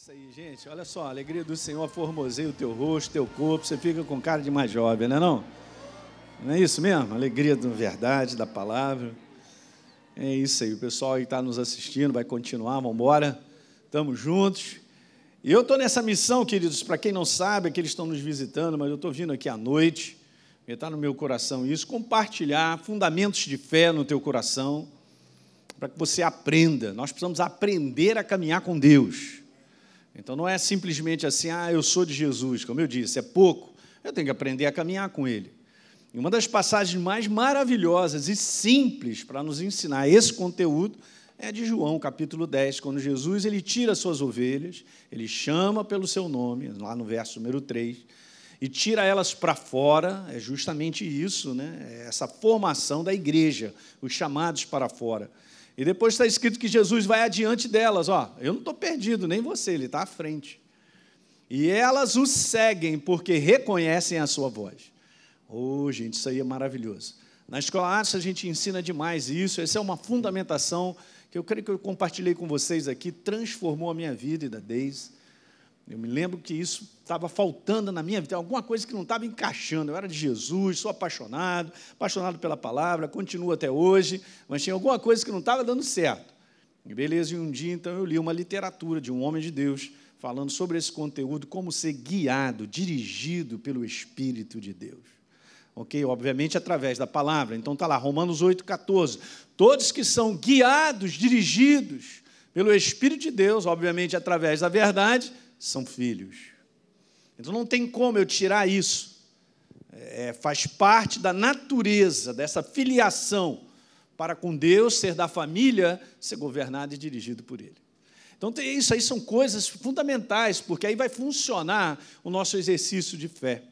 isso aí, gente. Olha só, a alegria do Senhor formoseia o teu rosto, teu corpo, você fica com cara de mais jovem, não é não? Não é isso mesmo? Alegria da verdade, da palavra. É isso aí, o pessoal que está nos assistindo vai continuar, vamos embora. Estamos juntos. E eu estou nessa missão, queridos, para quem não sabe, é que estão nos visitando, mas eu estou vindo aqui à noite, está no meu coração isso, compartilhar fundamentos de fé no teu coração, para que você aprenda. Nós precisamos aprender a caminhar com Deus. Então não é simplesmente assim, ah, eu sou de Jesus, como eu disse, é pouco. Eu tenho que aprender a caminhar com Ele. E uma das passagens mais maravilhosas e simples para nos ensinar esse conteúdo é de João, capítulo 10, quando Jesus ele tira suas ovelhas, ele chama pelo seu nome, lá no verso número 3, e tira elas para fora, é justamente isso, né? É essa formação da igreja, os chamados para fora. E depois está escrito que Jesus vai adiante delas, ó, eu não estou perdido, nem você, ele está à frente. E elas o seguem porque reconhecem a sua voz. Oh, gente, isso aí é maravilhoso. Na escola Artes a gente ensina demais isso, essa é uma fundamentação que eu creio que eu compartilhei com vocês aqui, transformou a minha vida e da Deise. Eu me lembro que isso estava faltando na minha vida, alguma coisa que não estava encaixando. Eu era de Jesus, sou apaixonado, apaixonado pela palavra, continuo até hoje, mas tinha alguma coisa que não estava dando certo. E beleza, e um dia então eu li uma literatura de um homem de Deus falando sobre esse conteúdo, como ser guiado, dirigido pelo Espírito de Deus. Ok? Obviamente através da palavra. Então está lá, Romanos 8,14. Todos que são guiados, dirigidos pelo Espírito de Deus, obviamente através da verdade, são filhos. Então não tem como eu tirar isso. É, faz parte da natureza dessa filiação para com Deus, ser da família, ser governado e dirigido por Ele. Então, isso aí são coisas fundamentais, porque aí vai funcionar o nosso exercício de fé.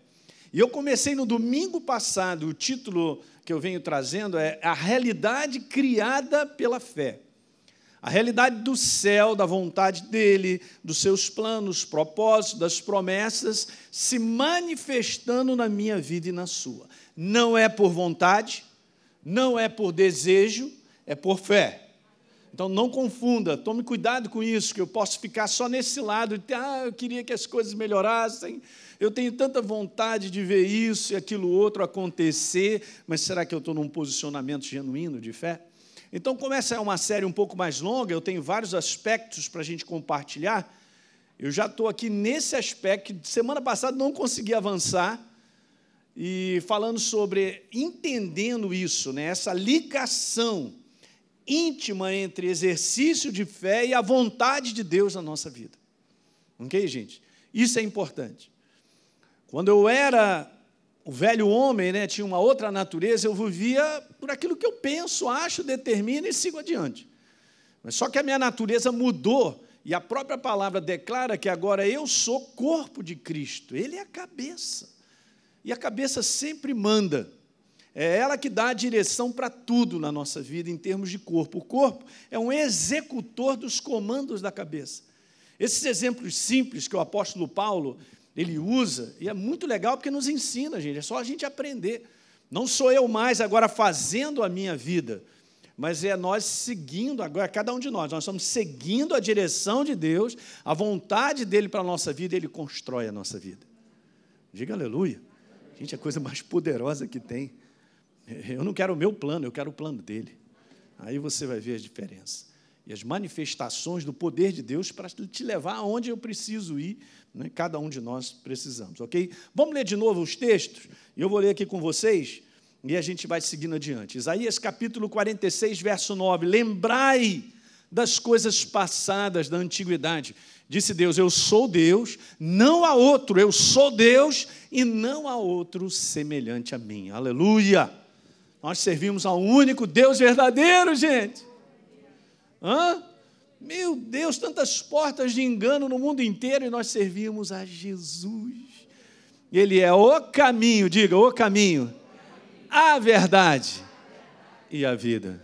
E eu comecei no domingo passado, o título que eu venho trazendo é A Realidade Criada pela Fé. A realidade do céu, da vontade dele, dos seus planos, propósitos, das promessas, se manifestando na minha vida e na sua. Não é por vontade, não é por desejo, é por fé. Então não confunda, tome cuidado com isso, que eu posso ficar só nesse lado, de, ah, eu queria que as coisas melhorassem, eu tenho tanta vontade de ver isso e aquilo outro acontecer, mas será que eu estou num posicionamento genuíno de fé? Então, como essa é uma série um pouco mais longa, eu tenho vários aspectos para a gente compartilhar. Eu já estou aqui nesse aspecto, que semana passada não consegui avançar, e falando sobre entendendo isso, né, essa ligação íntima entre exercício de fé e a vontade de Deus na nossa vida. Ok, gente? Isso é importante. Quando eu era o velho homem né, tinha uma outra natureza, eu vivia por aquilo que eu penso, acho, determino e sigo adiante. Mas só que a minha natureza mudou e a própria palavra declara que agora eu sou corpo de Cristo, Ele é a cabeça. E a cabeça sempre manda. É ela que dá a direção para tudo na nossa vida em termos de corpo. O corpo é um executor dos comandos da cabeça. Esses exemplos simples que o apóstolo Paulo ele usa, e é muito legal porque nos ensina, gente, é só a gente aprender. Não sou eu mais agora fazendo a minha vida, mas é nós seguindo agora, cada um de nós, nós estamos seguindo a direção de Deus, a vontade dele para a nossa vida, ele constrói a nossa vida. Diga aleluia. Gente, é a coisa mais poderosa que tem. Eu não quero o meu plano, eu quero o plano dele. Aí você vai ver a diferença. E as manifestações do poder de Deus para te levar aonde eu preciso ir né? Cada um de nós precisamos, ok? Vamos ler de novo os textos? E eu vou ler aqui com vocês e a gente vai seguindo adiante. Isaías capítulo 46, verso 9. Lembrai das coisas passadas da antiguidade. Disse Deus: Eu sou Deus, não há outro, eu sou Deus e não há outro semelhante a mim. Aleluia! Nós servimos ao único Deus verdadeiro, gente. Hã? Meu Deus, tantas portas de engano no mundo inteiro e nós servimos a Jesus. Ele é o caminho, diga, o caminho, a verdade e a vida.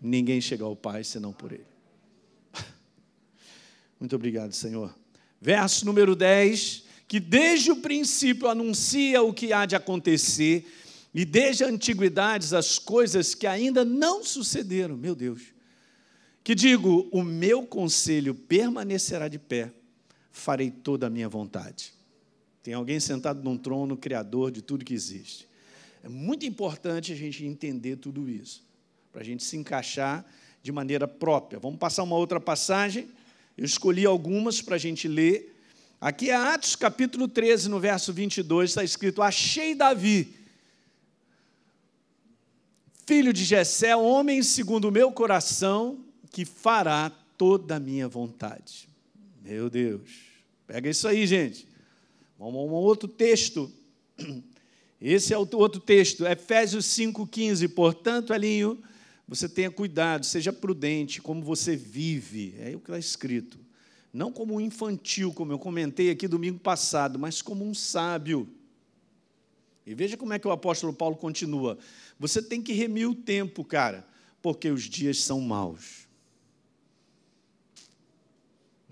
Ninguém chega ao Pai senão por Ele. Muito obrigado, Senhor. Verso número 10, que desde o princípio anuncia o que há de acontecer, e desde a antiguidade as coisas que ainda não sucederam. Meu Deus que digo: o meu conselho permanecerá de pé, farei toda a minha vontade. Tem alguém sentado num trono, criador de tudo que existe. É muito importante a gente entender tudo isso, para a gente se encaixar de maneira própria. Vamos passar uma outra passagem. Eu escolhi algumas para a gente ler. Aqui é Atos capítulo 13, no verso 22, está escrito: Achei Davi, filho de Jessé, homem segundo o meu coração, que fará toda a minha vontade. Meu Deus, pega isso aí, gente. Vamos a um outro texto. Esse é o outro texto, Efésios 5,15. Portanto, Alinho, você tenha cuidado, seja prudente como você vive. É o que está escrito. Não como um infantil, como eu comentei aqui domingo passado, mas como um sábio. E veja como é que o apóstolo Paulo continua. Você tem que remir o tempo, cara, porque os dias são maus.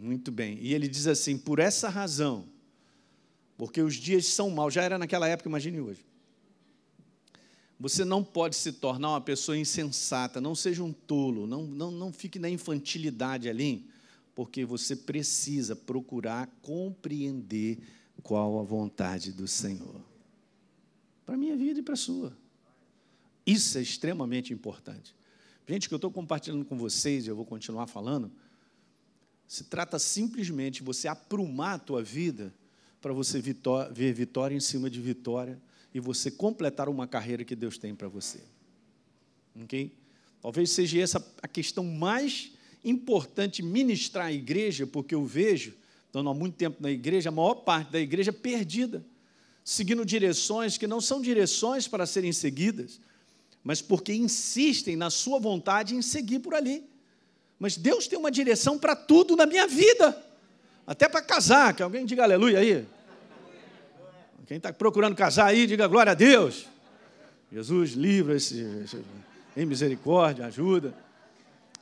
Muito bem. E ele diz assim: por essa razão, porque os dias são maus, já era naquela época, imagine hoje. Você não pode se tornar uma pessoa insensata, não seja um tolo, não, não, não fique na infantilidade ali, porque você precisa procurar compreender qual a vontade do Senhor. Para a minha vida e para a sua. Isso é extremamente importante. Gente, que eu estou compartilhando com vocês, e eu vou continuar falando, se trata simplesmente de você aprumar a tua vida para você ver vitória em cima de vitória e você completar uma carreira que Deus tem para você. Ok? Talvez seja essa a questão mais importante ministrar à igreja, porque eu vejo, estando há muito tempo na igreja, a maior parte da igreja perdida, seguindo direções que não são direções para serem seguidas, mas porque insistem na sua vontade em seguir por ali. Mas Deus tem uma direção para tudo na minha vida, até para casar, que alguém diga aleluia aí. Quem está procurando casar aí, diga glória a Deus. Jesus livra esse, esse em misericórdia, ajuda.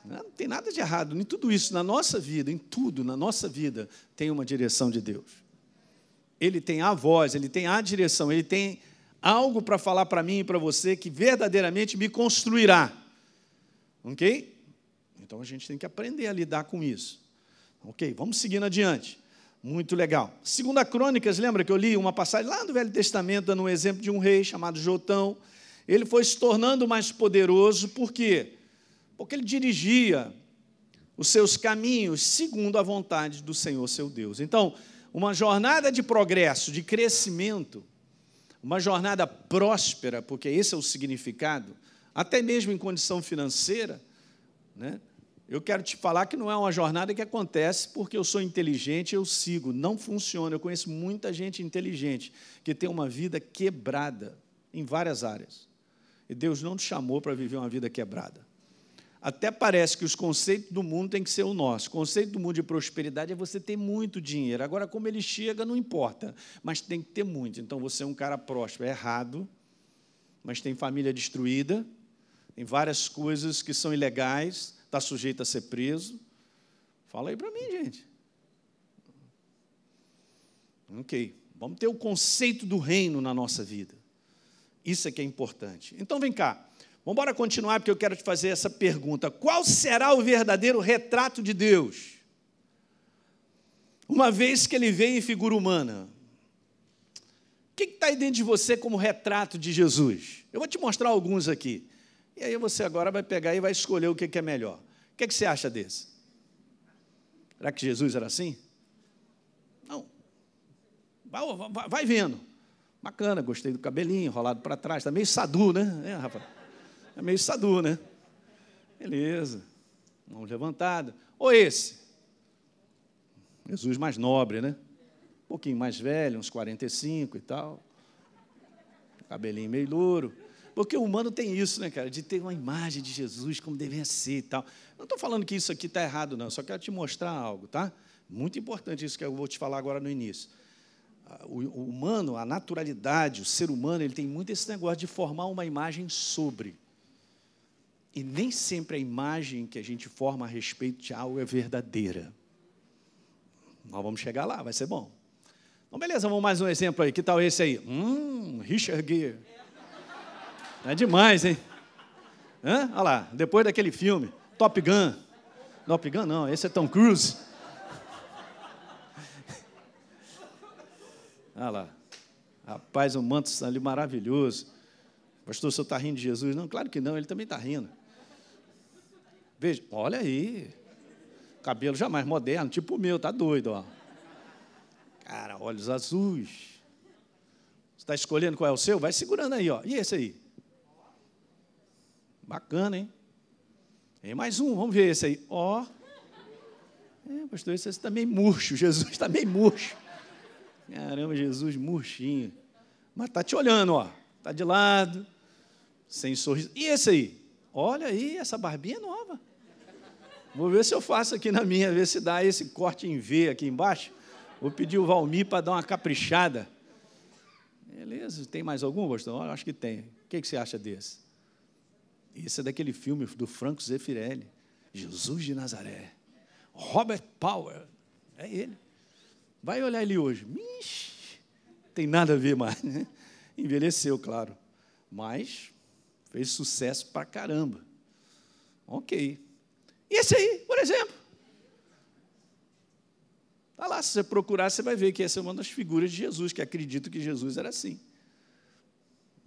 Não tem nada de errado em tudo isso, na nossa vida, em tudo, na nossa vida, tem uma direção de Deus. Ele tem a voz, ele tem a direção, ele tem algo para falar para mim e para você que verdadeiramente me construirá. Ok? Então a gente tem que aprender a lidar com isso. Ok, vamos seguindo adiante. Muito legal. Segunda Crônicas, lembra que eu li uma passagem lá no Velho Testamento, dando um exemplo de um rei chamado Jotão. Ele foi se tornando mais poderoso, por quê? Porque ele dirigia os seus caminhos segundo a vontade do Senhor, seu Deus. Então, uma jornada de progresso, de crescimento, uma jornada próspera, porque esse é o significado, até mesmo em condição financeira, né? Eu quero te falar que não é uma jornada que acontece porque eu sou inteligente, eu sigo. Não funciona. Eu conheço muita gente inteligente que tem uma vida quebrada em várias áreas. E Deus não te chamou para viver uma vida quebrada. Até parece que os conceitos do mundo têm que ser o nosso. O conceito do mundo de prosperidade é você ter muito dinheiro. Agora, como ele chega, não importa, mas tem que ter muito. Então, você é um cara próspero. É errado, mas tem família destruída, tem várias coisas que são ilegais, está sujeito a ser preso. Fala aí para mim, gente. Ok, vamos ter o conceito do reino na nossa vida. Isso é que é importante. Então, vem cá. Vamos embora continuar, porque eu quero te fazer essa pergunta: qual será o verdadeiro retrato de Deus? Uma vez que ele veio em figura humana, o que está aí dentro de você como retrato de Jesus? Eu vou te mostrar alguns aqui. E aí você agora vai pegar e vai escolher o que é melhor. O que, é que você acha desse? Será que Jesus era assim? Não. Vai, vai vendo. Bacana, gostei do cabelinho enrolado para trás. Está meio sadu, né? É, Rafa? É meio sadu, né? Beleza. Mão levantada. Ou esse? Jesus mais nobre, né? Um pouquinho mais velho, uns 45 e tal. Cabelinho meio louro. Porque o humano tem isso, né, cara? De ter uma imagem de Jesus como deveria ser e tal. Não estou falando que isso aqui está errado, não. Só quero te mostrar algo, tá? Muito importante isso que eu vou te falar agora no início. O, o humano, a naturalidade, o ser humano, ele tem muito esse negócio de formar uma imagem sobre. E nem sempre a imagem que a gente forma a respeito de algo é verdadeira. Nós vamos chegar lá, vai ser bom. Então, beleza, vamos mais um exemplo aí. Que tal esse aí? Hum, Richard Gere. É demais, hein? Hã? Olha lá, depois daquele filme, Top Gun. Top Gun não, esse é Tom Cruise. Olha lá. Rapaz, um manto ali maravilhoso. Pastor, o senhor está rindo de Jesus? Não, claro que não, ele também está rindo. Veja, olha aí. Cabelo jamais moderno, tipo o meu, tá doido, ó. Cara, olhos azuis. Você está escolhendo qual é o seu? Vai segurando aí, ó. E esse aí? Bacana, hein? Tem mais um, vamos ver esse aí. Ó. É, pastor, esse está meio murcho. Jesus está meio murcho. Caramba, Jesus murchinho. Mas está te olhando, ó. Está de lado, sem sorriso. E esse aí? Olha aí, essa barbinha é nova. Vou ver se eu faço aqui na minha, ver se dá esse corte em V aqui embaixo. Vou pedir o Valmir para dar uma caprichada. Beleza, tem mais algum, pastor? Acho que tem. O que você acha desse? Esse é daquele filme do Franco Zeffirelli, Jesus de Nazaré. Robert Power, é ele. Vai olhar ele hoje. Ixi, tem nada a ver mais. Né? Envelheceu, claro. Mas fez sucesso pra caramba. Ok. E esse aí, por exemplo? Está lá, se você procurar, você vai ver que essa é uma das figuras de Jesus, que acredito que Jesus era assim.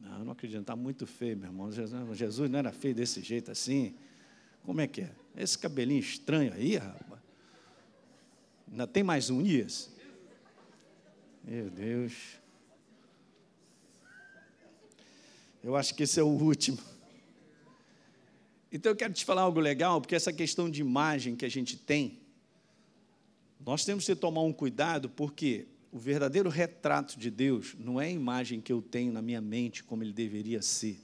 Não, eu não acredito, está muito feio, meu irmão. Jesus não era feio desse jeito assim. Como é que é? Esse cabelinho estranho aí, rapaz. Ainda tem mais um isso? Meu Deus. Eu acho que esse é o último. Então eu quero te falar algo legal, porque essa questão de imagem que a gente tem, nós temos que tomar um cuidado, porque o verdadeiro retrato de Deus não é a imagem que eu tenho na minha mente como ele deveria ser,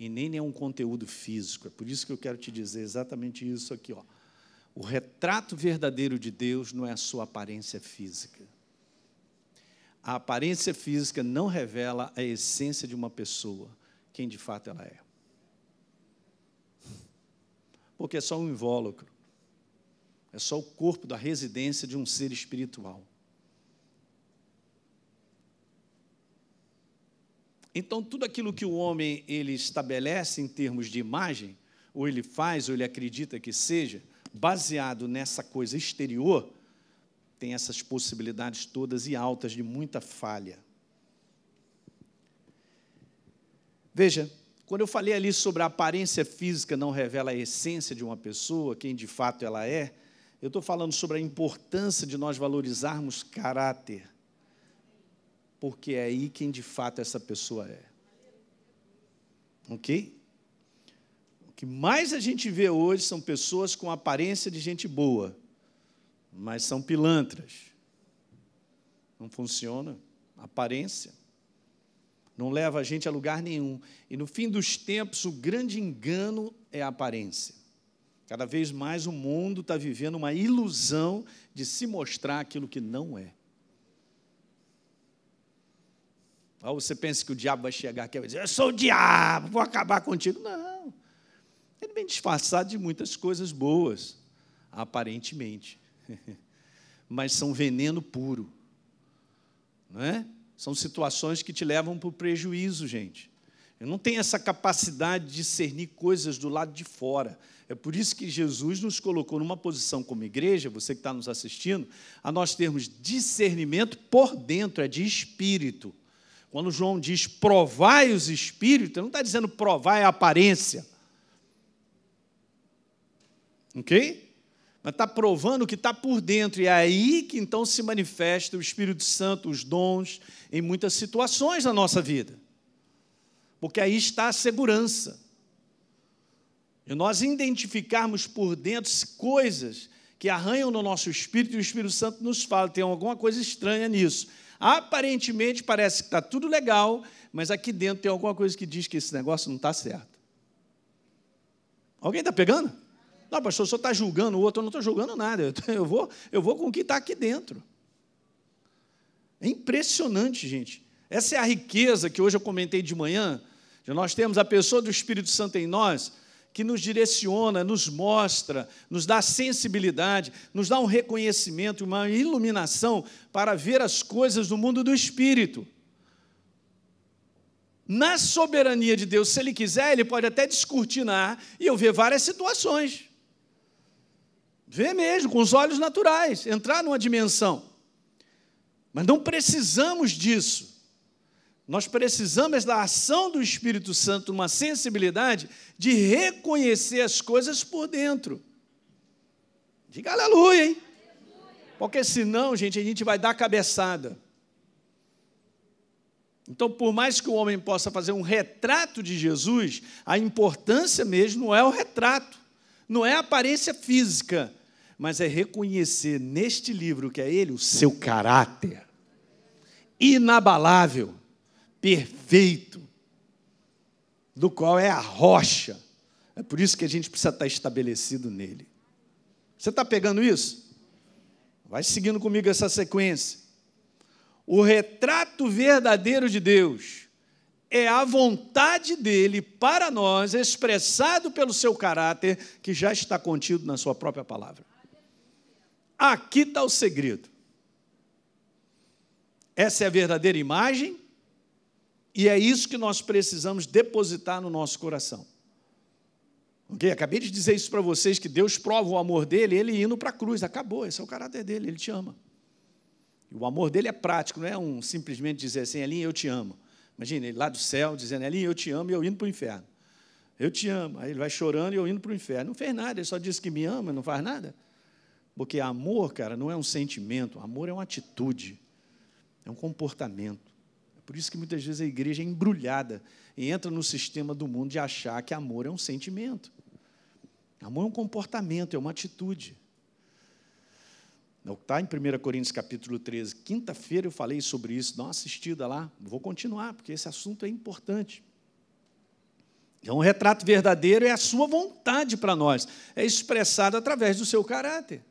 e nem é um conteúdo físico. É por isso que eu quero te dizer exatamente isso aqui, ó. O retrato verdadeiro de Deus não é a sua aparência física. A aparência física não revela a essência de uma pessoa, quem de fato ela é. Porque é só um invólucro. É só o corpo da residência de um ser espiritual. Então, tudo aquilo que o homem ele estabelece em termos de imagem, ou ele faz, ou ele acredita que seja, baseado nessa coisa exterior, tem essas possibilidades todas e altas de muita falha. Veja, quando eu falei ali sobre a aparência física não revela a essência de uma pessoa, quem de fato ela é, eu estou falando sobre a importância de nós valorizarmos caráter porque é aí quem de fato essa pessoa é. Ok? O que mais a gente vê hoje são pessoas com aparência de gente boa, mas são pilantras. Não funciona. Aparência. Não leva a gente a lugar nenhum. E no fim dos tempos, o grande engano é a aparência. Cada vez mais o mundo está vivendo uma ilusão de se mostrar aquilo que não é. Ou você pensa que o diabo vai chegar aqui e vai dizer: Eu sou o diabo, vou acabar contigo. Não. Ele vem disfarçado de muitas coisas boas, aparentemente. Mas são veneno puro. Não é? São situações que te levam para o prejuízo, gente. Eu não tenho essa capacidade de discernir coisas do lado de fora. É por isso que Jesus nos colocou numa posição como igreja, você que está nos assistindo, a nós termos discernimento por dentro, é de espírito. Quando João diz provai os espíritos, não está dizendo provar a aparência. Ok? Mas está provando o que está por dentro. E é aí que então se manifesta o Espírito Santo, os dons, em muitas situações da nossa vida. Porque aí está a segurança. E nós identificarmos por dentro coisas que arranham no nosso espírito e o Espírito Santo nos fala, tem alguma coisa estranha nisso. Aparentemente parece que está tudo legal, mas aqui dentro tem alguma coisa que diz que esse negócio não está certo. Alguém está pegando? Não, pastor, o senhor está julgando o outro, eu não estou julgando nada, eu vou, eu vou com o que está aqui dentro. É impressionante, gente. Essa é a riqueza que hoje eu comentei de manhã, de nós temos a pessoa do Espírito Santo em nós, que nos direciona, nos mostra, nos dá sensibilidade, nos dá um reconhecimento, uma iluminação para ver as coisas do mundo do espírito. Na soberania de Deus, se Ele quiser, Ele pode até descortinar e eu ver várias situações. Ver mesmo, com os olhos naturais, entrar numa dimensão. Mas não precisamos disso. Nós precisamos da ação do Espírito Santo, uma sensibilidade de reconhecer as coisas por dentro. Diga aleluia, hein? Porque senão, gente, a gente vai dar cabeçada. Então, por mais que o homem possa fazer um retrato de Jesus, a importância mesmo não é o retrato, não é a aparência física, mas é reconhecer neste livro que é ele o seu caráter inabalável, perfeito, do qual é a rocha. É por isso que a gente precisa estar estabelecido nele. Você está pegando isso? Vai seguindo comigo essa sequência. O retrato verdadeiro de Deus é a vontade dele para nós, expressado pelo seu caráter, que já está contido na sua própria palavra. Aqui está o segredo. Essa é a verdadeira imagem, e é isso que nós precisamos depositar no nosso coração. Ok? Acabei de dizer isso para vocês, que Deus prova o amor dele, ele indo para a cruz. Acabou, esse é o caráter dele, ele te ama. O amor dele é prático, não é um simplesmente dizer assim, Elinho, eu te amo. Imagina, ele lá do céu dizendo, Elinho, eu te amo, e eu indo para o inferno. Eu te amo. Aí ele vai chorando e eu indo para o inferno. Não fez nada, ele só disse que me ama, não faz nada. Porque amor, cara, não é um sentimento, amor é uma atitude, é um comportamento. É por isso que muitas vezes a igreja é embrulhada e entra no sistema do mundo de achar que amor é um sentimento. Amor é um comportamento, é uma atitude. Está em 1 Coríntios capítulo 13. Quinta-feira eu falei sobre isso, dá uma assistida lá. Vou continuar, porque esse assunto é importante. Então, o retrato verdadeiro é a sua vontade para nós, é expressado através do seu caráter.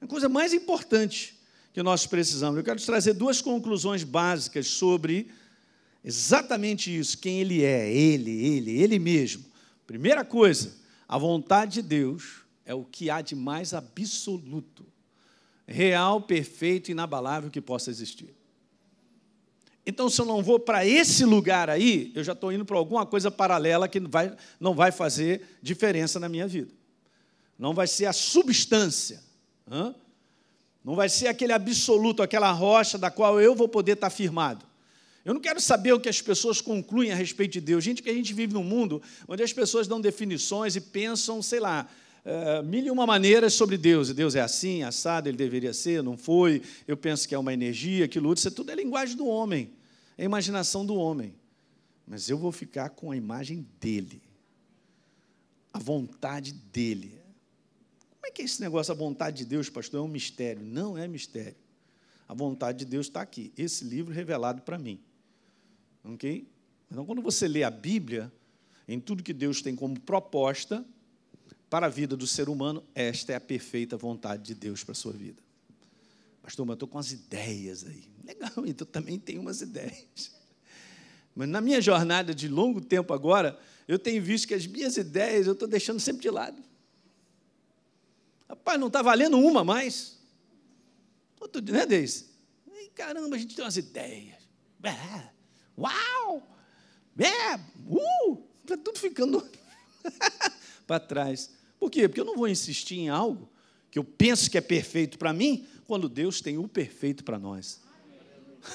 A coisa mais importante que nós precisamos. Eu quero te trazer duas conclusões básicas sobre exatamente isso, quem ele é, ele, ele, ele mesmo. Primeira coisa, a vontade de Deus é o que há de mais absoluto real, perfeito, inabalável que possa existir. Então, se eu não vou para esse lugar aí, eu já estou indo para alguma coisa paralela que vai, não vai fazer diferença na minha vida. Não vai ser a substância. Hã? Não vai ser aquele absoluto, aquela rocha da qual eu vou poder estar firmado. Eu não quero saber o que as pessoas concluem a respeito de Deus. Gente, que a gente vive num mundo onde as pessoas dão definições e pensam, sei lá, uh, mil e uma maneiras sobre Deus. E Deus é assim, assado, ele deveria ser, não foi. Eu penso que é uma energia, aquilo outro. Isso é tudo é linguagem do homem, é imaginação do homem. Mas eu vou ficar com a imagem dele, a vontade dele. Como é que é esse negócio, a vontade de Deus, pastor? É um mistério. Não é mistério. A vontade de Deus está aqui, esse livro revelado para mim. Ok? Então, quando você lê a Bíblia, em tudo que Deus tem como proposta, para a vida do ser humano, esta é a perfeita vontade de Deus para a sua vida. Pastor, mas eu estou com as ideias aí. Legal, então também tenho umas ideias. Mas na minha jornada de longo tempo agora, eu tenho visto que as minhas ideias eu estou deixando sempre de lado. Rapaz, não está valendo uma mais. Outro dia, né, Deise? Caramba, a gente tem umas ideias. É, uau! É, uh! Está tudo ficando para trás. Por quê? Porque eu não vou insistir em algo que eu penso que é perfeito para mim, quando Deus tem o perfeito para nós.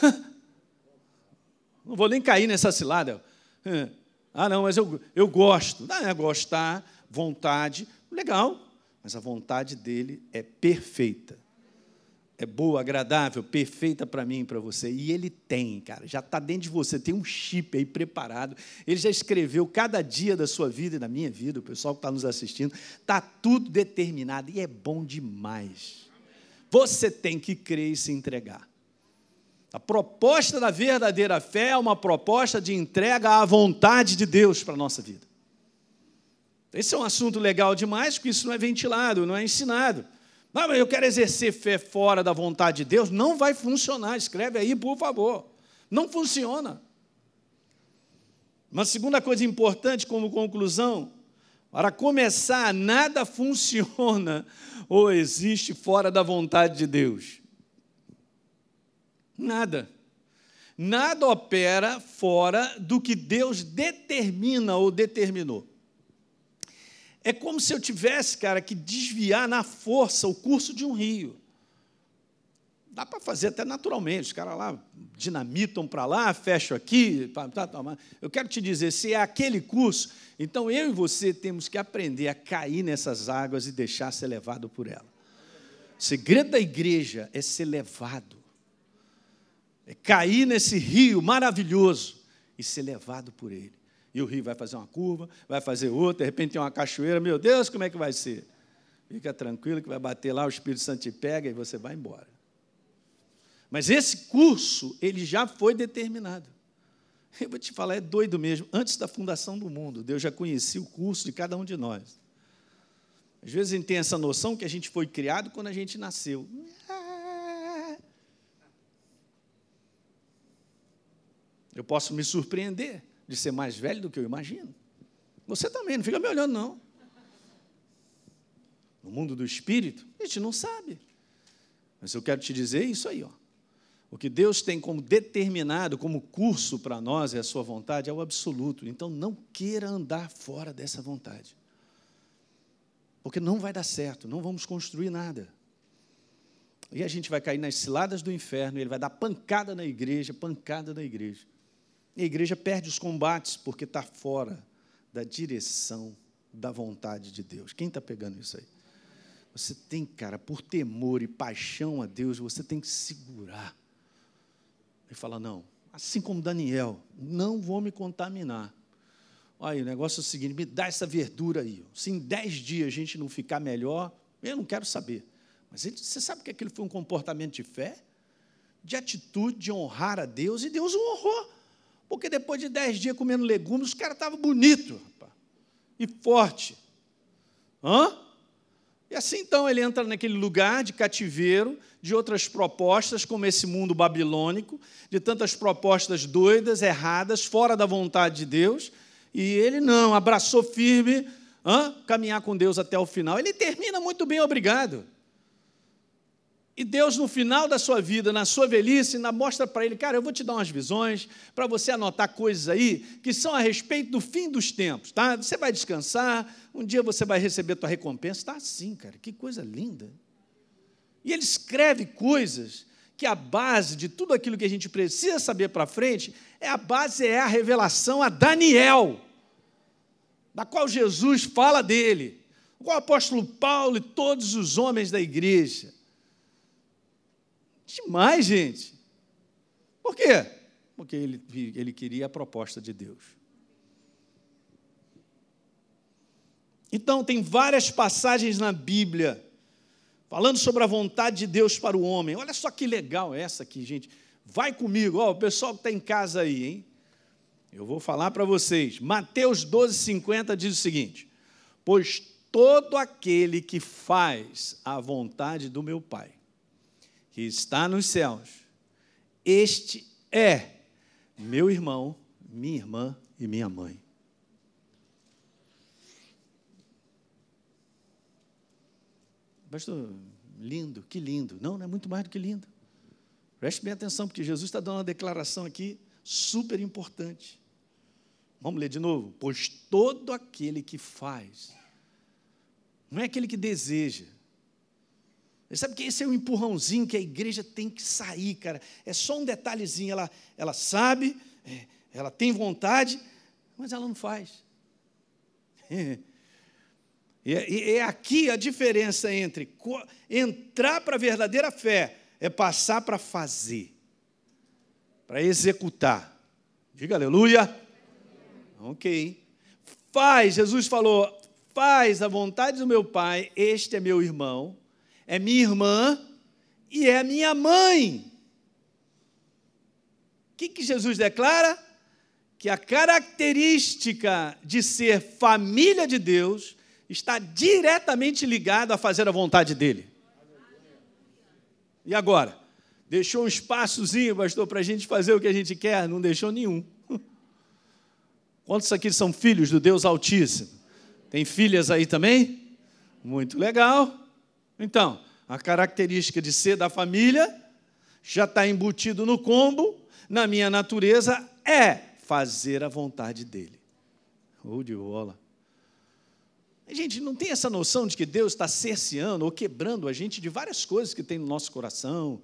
não vou nem cair nessa cilada. Ah, não, mas eu, eu gosto. Não é gostar, vontade, legal, mas a vontade dele é perfeita é boa, agradável, perfeita para mim e para você. E ele tem, cara, já está dentro de você, tem um chip aí preparado. Ele já escreveu cada dia da sua vida e da minha vida, o pessoal que está nos assistindo, está tudo determinado e é bom demais. Você tem que crer e se entregar. A proposta da verdadeira fé é uma proposta de entrega à vontade de Deus para a nossa vida. Esse é um assunto legal demais, porque isso não é ventilado, não é ensinado. Não, mas eu quero exercer fé fora da vontade de Deus. Não vai funcionar. Escreve aí, por favor. Não funciona. Uma segunda coisa importante como conclusão: para começar, nada funciona ou existe fora da vontade de Deus. Nada. Nada opera fora do que Deus determina ou determinou. É como se eu tivesse, cara, que desviar na força o curso de um rio. Dá para fazer até naturalmente. Os caras lá dinamitam para lá, fecham aqui. Tá, tá, eu quero te dizer, se é aquele curso, então eu e você temos que aprender a cair nessas águas e deixar ser levado por ela. O segredo da igreja é ser levado. É cair nesse rio maravilhoso e ser levado por ele. E o rio vai fazer uma curva, vai fazer outra, de repente tem uma cachoeira, meu Deus, como é que vai ser? Fica tranquilo que vai bater lá, o Espírito Santo te pega e você vai embora. Mas esse curso, ele já foi determinado. Eu vou te falar, é doido mesmo. Antes da fundação do mundo, Deus já conhecia o curso de cada um de nós. Às vezes a gente tem essa noção que a gente foi criado quando a gente nasceu. Eu posso me surpreender de ser mais velho do que eu imagino. Você também, não fica me olhando, não. No mundo do espírito, a gente não sabe. Mas eu quero te dizer isso aí, ó. O que Deus tem como determinado, como curso para nós, é a sua vontade, é o absoluto. Então não queira andar fora dessa vontade. Porque não vai dar certo, não vamos construir nada. E a gente vai cair nas ciladas do inferno, ele vai dar pancada na igreja, pancada na igreja. E a igreja perde os combates porque está fora da direção da vontade de Deus. Quem está pegando isso aí? Você tem, cara, por temor e paixão a Deus, você tem que segurar ele fala: não, assim como Daniel, não vou me contaminar. Olha, o negócio é o seguinte: me dá essa verdura aí. Se em dez dias a gente não ficar melhor, eu não quero saber. Mas ele, você sabe que aquilo foi um comportamento de fé, de atitude, de honrar a Deus, e Deus o honrou. Porque depois de dez dias comendo legumes, os caras estavam bonitos e forte. Hã? E assim então ele entra naquele lugar de cativeiro, de outras propostas, como esse mundo babilônico, de tantas propostas doidas, erradas, fora da vontade de Deus, e ele não, abraçou firme, hã? caminhar com Deus até o final. Ele termina muito bem, obrigado. E Deus, no final da sua vida, na sua velhice, ainda mostra para ele: cara, eu vou te dar umas visões para você anotar coisas aí que são a respeito do fim dos tempos, tá? Você vai descansar, um dia você vai receber tua recompensa. Está assim, cara, que coisa linda. E ele escreve coisas que a base de tudo aquilo que a gente precisa saber para frente é a base, é a revelação a Daniel, da qual Jesus fala dele, o apóstolo Paulo e todos os homens da igreja. Demais, gente. Por quê? Porque ele, ele queria a proposta de Deus. Então, tem várias passagens na Bíblia falando sobre a vontade de Deus para o homem. Olha só que legal essa aqui, gente. Vai comigo, ó, o pessoal que está em casa aí, hein? Eu vou falar para vocês. Mateus 12, 50 diz o seguinte: Pois todo aquele que faz a vontade do meu Pai que está nos céus, este é meu irmão, minha irmã e minha mãe. Pastor, lindo, que lindo. Não, não é muito mais do que lindo. Preste bem atenção, porque Jesus está dando uma declaração aqui super importante. Vamos ler de novo? Pois todo aquele que faz, não é aquele que deseja, sabe que esse é o um empurrãozinho que a igreja tem que sair, cara. É só um detalhezinho. Ela, ela sabe, é, ela tem vontade, mas ela não faz. E é, é aqui a diferença entre entrar para a verdadeira fé, é passar para fazer, para executar. Diga aleluia. Ok. Faz, Jesus falou, faz a vontade do meu Pai, este é meu irmão é minha irmã e é minha mãe. O que, que Jesus declara? Que a característica de ser família de Deus está diretamente ligada a fazer a vontade dele. E agora? Deixou um espaçozinho, pastor, para a gente fazer o que a gente quer? Não deixou nenhum. Quantos aqui são filhos do Deus Altíssimo? Tem filhas aí também? Muito legal. Então, a característica de ser da família já está embutido no combo, na minha natureza é fazer a vontade dele. Ou de bola. A gente não tem essa noção de que Deus está cerceando ou quebrando a gente de várias coisas que tem no nosso coração,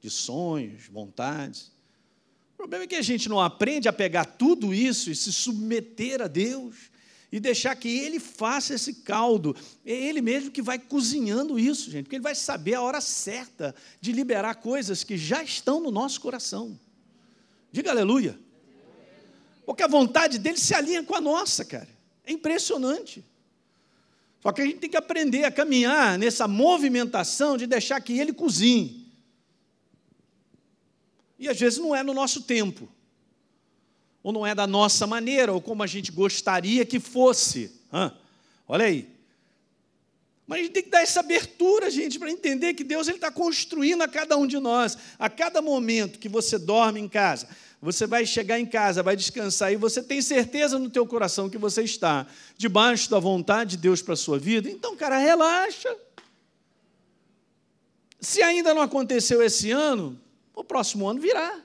de sonhos, vontades. O problema é que a gente não aprende a pegar tudo isso e se submeter a Deus e deixar que Ele faça esse caldo. É Ele mesmo que vai cozinhando isso, gente, porque Ele vai saber a hora certa de liberar coisas que já estão no nosso coração. Diga aleluia. Porque a vontade dele se alinha com a nossa, cara. É impressionante. Só que a gente tem que aprender a caminhar nessa movimentação de deixar que ele cozinhe. E às vezes não é no nosso tempo, ou não é da nossa maneira, ou como a gente gostaria que fosse. Hã? Olha aí. Mas a gente tem que dar essa abertura, gente, para entender que Deus está construindo a cada um de nós. A cada momento que você dorme em casa, você vai chegar em casa, vai descansar, e você tem certeza no teu coração que você está debaixo da vontade de Deus para a sua vida. Então, cara, relaxa. Se ainda não aconteceu esse ano, o próximo ano virá.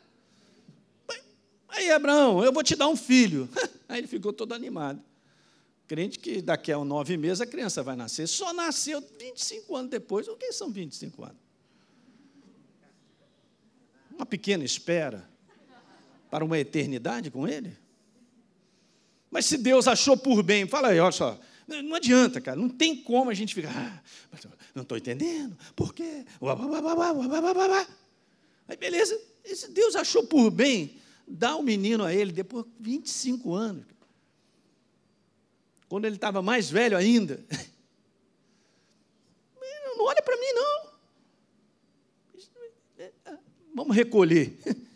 Aí, Abraão, eu vou te dar um filho. Aí ele ficou todo animado. Crente que daqui a nove meses a criança vai nascer. Só nasceu 25 anos depois. O que são 25 anos? Uma pequena espera para uma eternidade com ele? Mas se Deus achou por bem, fala aí, olha só, não adianta, cara, não tem como a gente ficar, ah, não estou entendendo, por quê? Aí beleza, se Deus achou por bem, dá o um menino a ele depois de 25 anos. Quando ele estava mais velho ainda. Não olha para mim, não. Vamos recolher.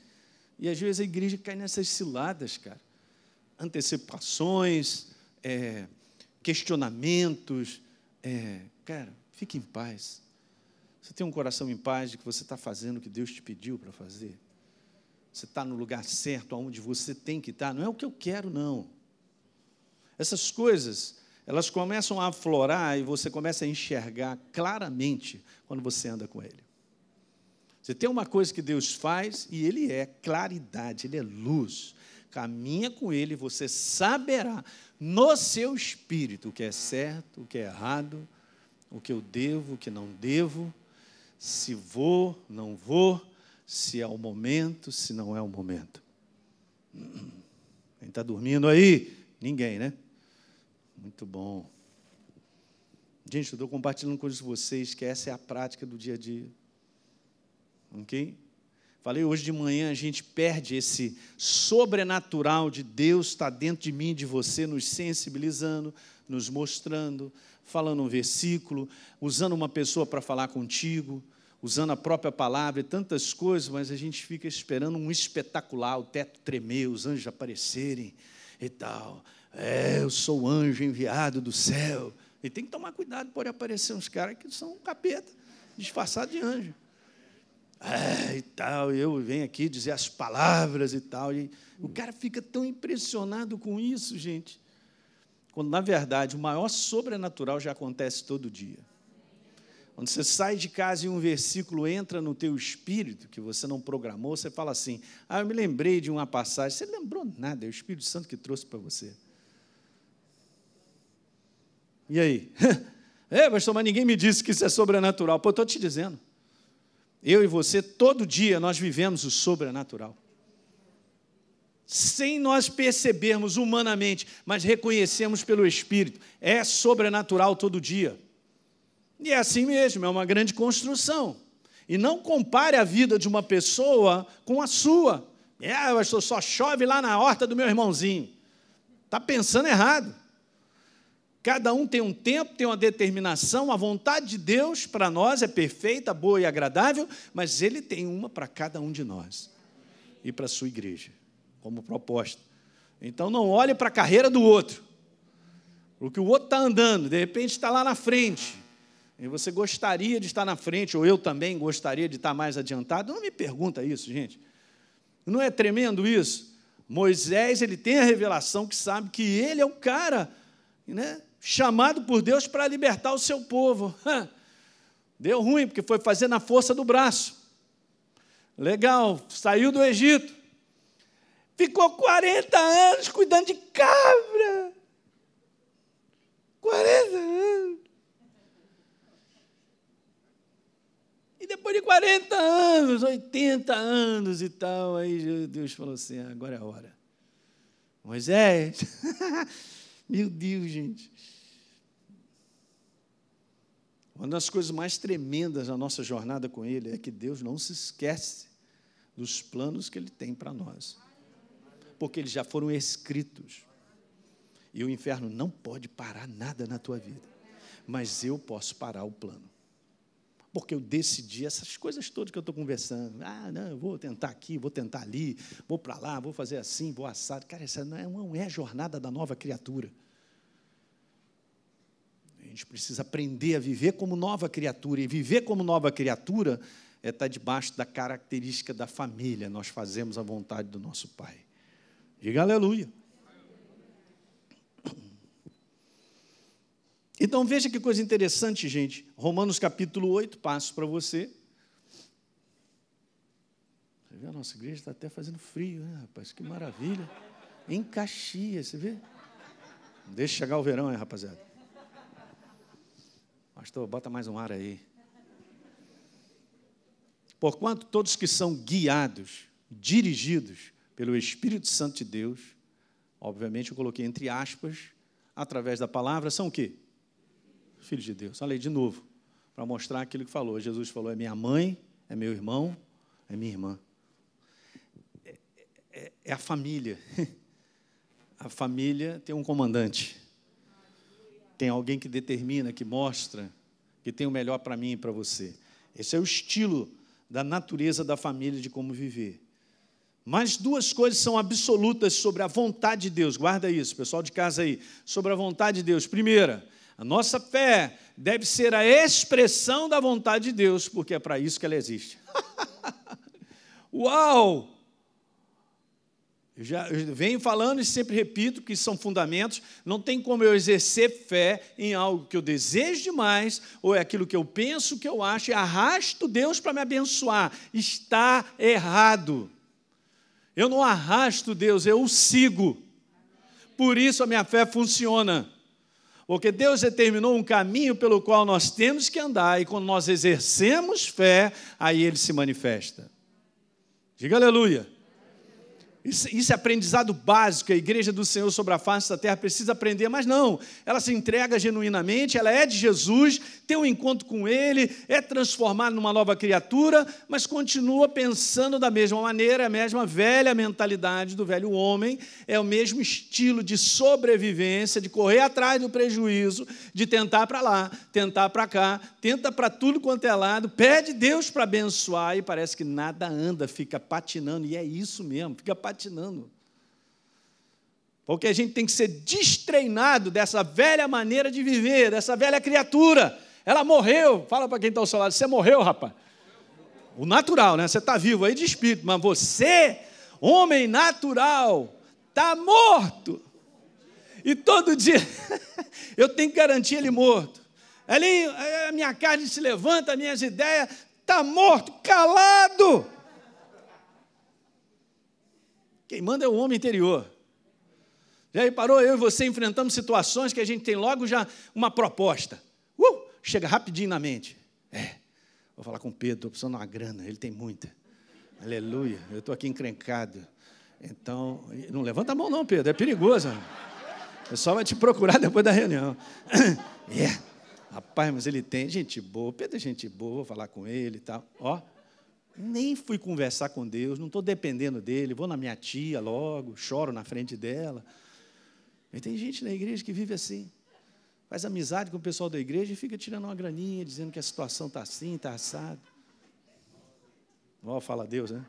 E às vezes a igreja cai nessas ciladas, cara. Antecipações, é, questionamentos. É, cara, fique em paz. Você tem um coração em paz de que você está fazendo o que Deus te pediu para fazer? Você está no lugar certo, aonde você tem que estar? Não é o que eu quero, não. Essas coisas, elas começam a aflorar e você começa a enxergar claramente quando você anda com Ele. Você tem uma coisa que Deus faz e Ele é claridade, Ele é luz. Caminha com Ele, você saberá no seu espírito o que é certo, o que é errado, o que eu devo, o que não devo, se vou, não vou, se é o momento, se não é o momento. Quem está dormindo aí? Ninguém, né? Muito bom. Gente, eu estou compartilhando com vocês que essa é a prática do dia a dia. Ok? Falei hoje de manhã, a gente perde esse sobrenatural de Deus estar tá dentro de mim, de você, nos sensibilizando, nos mostrando, falando um versículo, usando uma pessoa para falar contigo, usando a própria palavra e tantas coisas, mas a gente fica esperando um espetacular, o teto tremer, os anjos aparecerem e tal. É, eu sou o anjo enviado do céu. E tem que tomar cuidado, pode aparecer uns caras que são um capeta, disfarçado de anjo é, e tal, eu venho aqui dizer as palavras e tal. E o cara fica tão impressionado com isso, gente. Quando, na verdade, o maior sobrenatural já acontece todo dia. Quando você sai de casa e um versículo entra no teu espírito, que você não programou, você fala assim, ah, eu me lembrei de uma passagem. Você lembrou nada, é o Espírito Santo que trouxe para você. E aí? É, pastor, mas ninguém me disse que isso é sobrenatural. Pô, estou te dizendo. Eu e você, todo dia nós vivemos o sobrenatural. Sem nós percebermos humanamente, mas reconhecemos pelo Espírito. É sobrenatural todo dia. E é assim mesmo, é uma grande construção. E não compare a vida de uma pessoa com a sua. É, pastor, só chove lá na horta do meu irmãozinho. Está pensando errado. Cada um tem um tempo, tem uma determinação, a vontade de Deus para nós é perfeita, boa e agradável, mas Ele tem uma para cada um de nós e para a sua igreja, como proposta. Então não olhe para a carreira do outro, o que o outro está andando, de repente está lá na frente, e você gostaria de estar na frente, ou eu também gostaria de estar mais adiantado. Não me pergunta isso, gente. Não é tremendo isso? Moisés ele tem a revelação que sabe que ele é o cara, né? chamado por Deus para libertar o seu povo. Deu ruim, porque foi fazer na força do braço. Legal, saiu do Egito. Ficou 40 anos cuidando de cabra. 40 anos. E depois de 40 anos, 80 anos e tal. Aí Deus falou assim: agora é a hora. Moisés, meu Deus, gente. Uma das coisas mais tremendas na nossa jornada com Ele é que Deus não se esquece dos planos que Ele tem para nós, porque eles já foram escritos. E o inferno não pode parar nada na tua vida, mas eu posso parar o plano. Porque eu decidi essas coisas todas que eu estou conversando. Ah, não, eu vou tentar aqui, vou tentar ali, vou para lá, vou fazer assim, vou assado. Cara, essa não é, não é a jornada da nova criatura. A gente precisa aprender a viver como nova criatura. E viver como nova criatura é estar debaixo da característica da família. Nós fazemos a vontade do nosso Pai. Diga aleluia. Então veja que coisa interessante, gente. Romanos capítulo 8, passo para você. Você vê, a nossa igreja está até fazendo frio, né, rapaz? Que maravilha. Em Caxias, você vê? Deixa chegar o verão, hein, rapaziada. Pastor, bota mais um ar aí. Porquanto todos que são guiados, dirigidos pelo Espírito Santo de Deus, obviamente eu coloquei entre aspas, através da palavra, são o quê? Filhos de Deus. Aí de novo, para mostrar aquilo que falou. Jesus falou: é minha mãe, é meu irmão, é minha irmã. É, é, é a família. A família tem um comandante tem alguém que determina, que mostra, que tem o melhor para mim e para você. Esse é o estilo da natureza da família de como viver. Mas duas coisas são absolutas sobre a vontade de Deus. Guarda isso, pessoal de casa aí. Sobre a vontade de Deus. Primeira, a nossa fé deve ser a expressão da vontade de Deus, porque é para isso que ela existe. Uau! Eu já eu venho falando e sempre repito que são fundamentos. Não tem como eu exercer fé em algo que eu desejo demais, ou é aquilo que eu penso, que eu acho, e arrasto Deus para me abençoar. Está errado. Eu não arrasto Deus, eu o sigo. Por isso a minha fé funciona. Porque Deus determinou um caminho pelo qual nós temos que andar, e quando nós exercemos fé, aí ele se manifesta. Diga aleluia. Isso, é aprendizado básico, a igreja do Senhor sobre a face da terra precisa aprender, mas não, ela se entrega genuinamente, ela é de Jesus, tem um encontro com Ele, é transformada numa nova criatura, mas continua pensando da mesma maneira, a mesma velha mentalidade do velho homem, é o mesmo estilo de sobrevivência, de correr atrás do prejuízo, de tentar para lá, tentar para cá, tenta para tudo quanto é lado, pede Deus para abençoar e parece que nada anda, fica patinando, e é isso mesmo, fica patinando patinando. Porque a gente tem que ser destreinado dessa velha maneira de viver, dessa velha criatura. Ela morreu. Fala para quem está ao seu lado, você morreu, rapaz. O natural, né? Você está vivo aí de espírito, mas você, homem natural, está morto. E todo dia eu tenho que garantir ele morto. A minha carne se levanta, minhas ideias, está morto, calado. Quem manda é o homem interior. Já reparou, eu e você enfrentamos situações que a gente tem logo já uma proposta. Uh, chega rapidinho na mente. É, vou falar com o Pedro, estou precisando de uma grana, ele tem muita. Aleluia, eu estou aqui encrencado. Então, não levanta a mão não, Pedro, é perigoso. O pessoal vai te procurar depois da reunião. É, rapaz, mas ele tem gente boa, Pedro é gente boa, vou falar com ele e tal. Ó, nem fui conversar com Deus, não estou dependendo dele, vou na minha tia logo, choro na frente dela. E tem gente na igreja que vive assim. Faz amizade com o pessoal da igreja e fica tirando uma graninha, dizendo que a situação está assim, está assado. Ó, fala Deus, né?